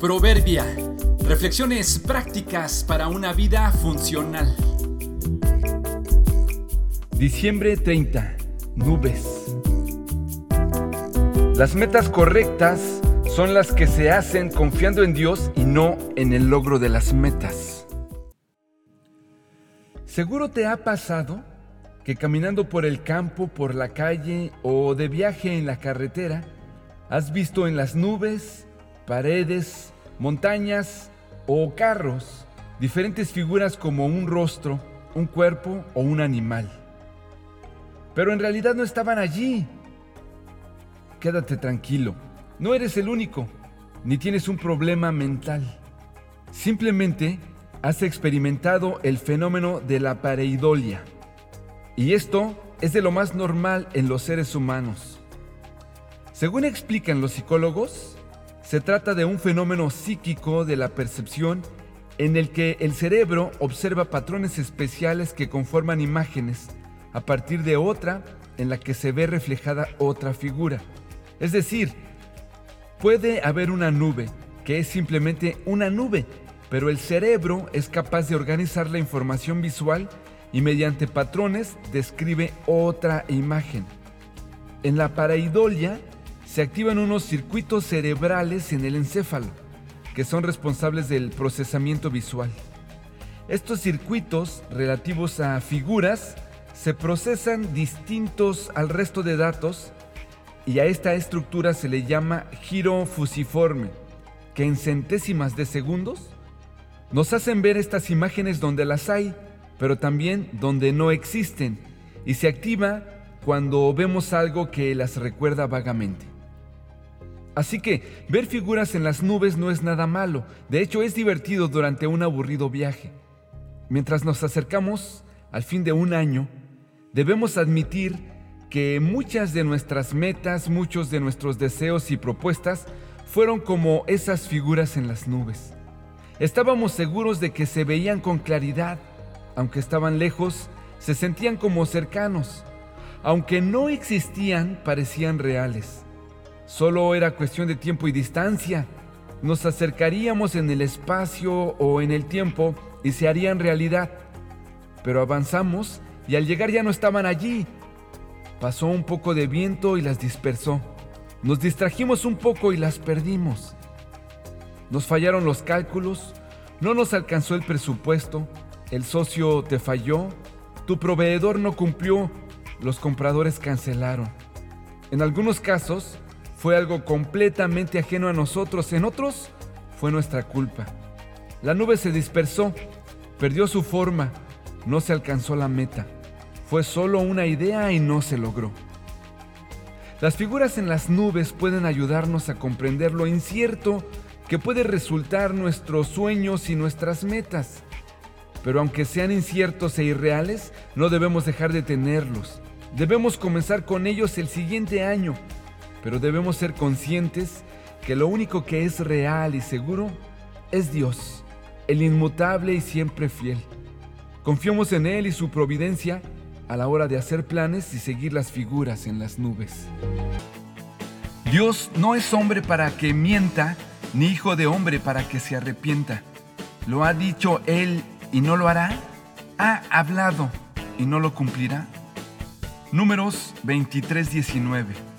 Proverbia. Reflexiones prácticas para una vida funcional. Diciembre 30. Nubes. Las metas correctas son las que se hacen confiando en Dios y no en el logro de las metas. Seguro te ha pasado que caminando por el campo, por la calle o de viaje en la carretera, has visto en las nubes paredes, montañas o carros, diferentes figuras como un rostro, un cuerpo o un animal. Pero en realidad no estaban allí. Quédate tranquilo, no eres el único, ni tienes un problema mental. Simplemente has experimentado el fenómeno de la pareidolia. Y esto es de lo más normal en los seres humanos. Según explican los psicólogos, se trata de un fenómeno psíquico de la percepción en el que el cerebro observa patrones especiales que conforman imágenes a partir de otra en la que se ve reflejada otra figura. Es decir, puede haber una nube, que es simplemente una nube, pero el cerebro es capaz de organizar la información visual y mediante patrones describe otra imagen. En la paraidolia, se activan unos circuitos cerebrales en el encéfalo, que son responsables del procesamiento visual. Estos circuitos relativos a figuras se procesan distintos al resto de datos y a esta estructura se le llama giro fusiforme, que en centésimas de segundos nos hacen ver estas imágenes donde las hay, pero también donde no existen, y se activa cuando vemos algo que las recuerda vagamente. Así que ver figuras en las nubes no es nada malo, de hecho es divertido durante un aburrido viaje. Mientras nos acercamos al fin de un año, debemos admitir que muchas de nuestras metas, muchos de nuestros deseos y propuestas fueron como esas figuras en las nubes. Estábamos seguros de que se veían con claridad, aunque estaban lejos, se sentían como cercanos, aunque no existían, parecían reales. Solo era cuestión de tiempo y distancia. Nos acercaríamos en el espacio o en el tiempo y se harían realidad. Pero avanzamos y al llegar ya no estaban allí. Pasó un poco de viento y las dispersó. Nos distrajimos un poco y las perdimos. Nos fallaron los cálculos, no nos alcanzó el presupuesto, el socio te falló, tu proveedor no cumplió, los compradores cancelaron. En algunos casos, fue algo completamente ajeno a nosotros, en otros fue nuestra culpa. La nube se dispersó, perdió su forma, no se alcanzó la meta. Fue solo una idea y no se logró. Las figuras en las nubes pueden ayudarnos a comprender lo incierto que puede resultar nuestros sueños y nuestras metas. Pero aunque sean inciertos e irreales, no debemos dejar de tenerlos. Debemos comenzar con ellos el siguiente año pero debemos ser conscientes que lo único que es real y seguro es Dios, el inmutable y siempre fiel. Confiamos en Él y su providencia a la hora de hacer planes y seguir las figuras en las nubes. Dios no es hombre para que mienta, ni hijo de hombre para que se arrepienta. ¿Lo ha dicho Él y no lo hará? ¿Ha hablado y no lo cumplirá? Números 23:19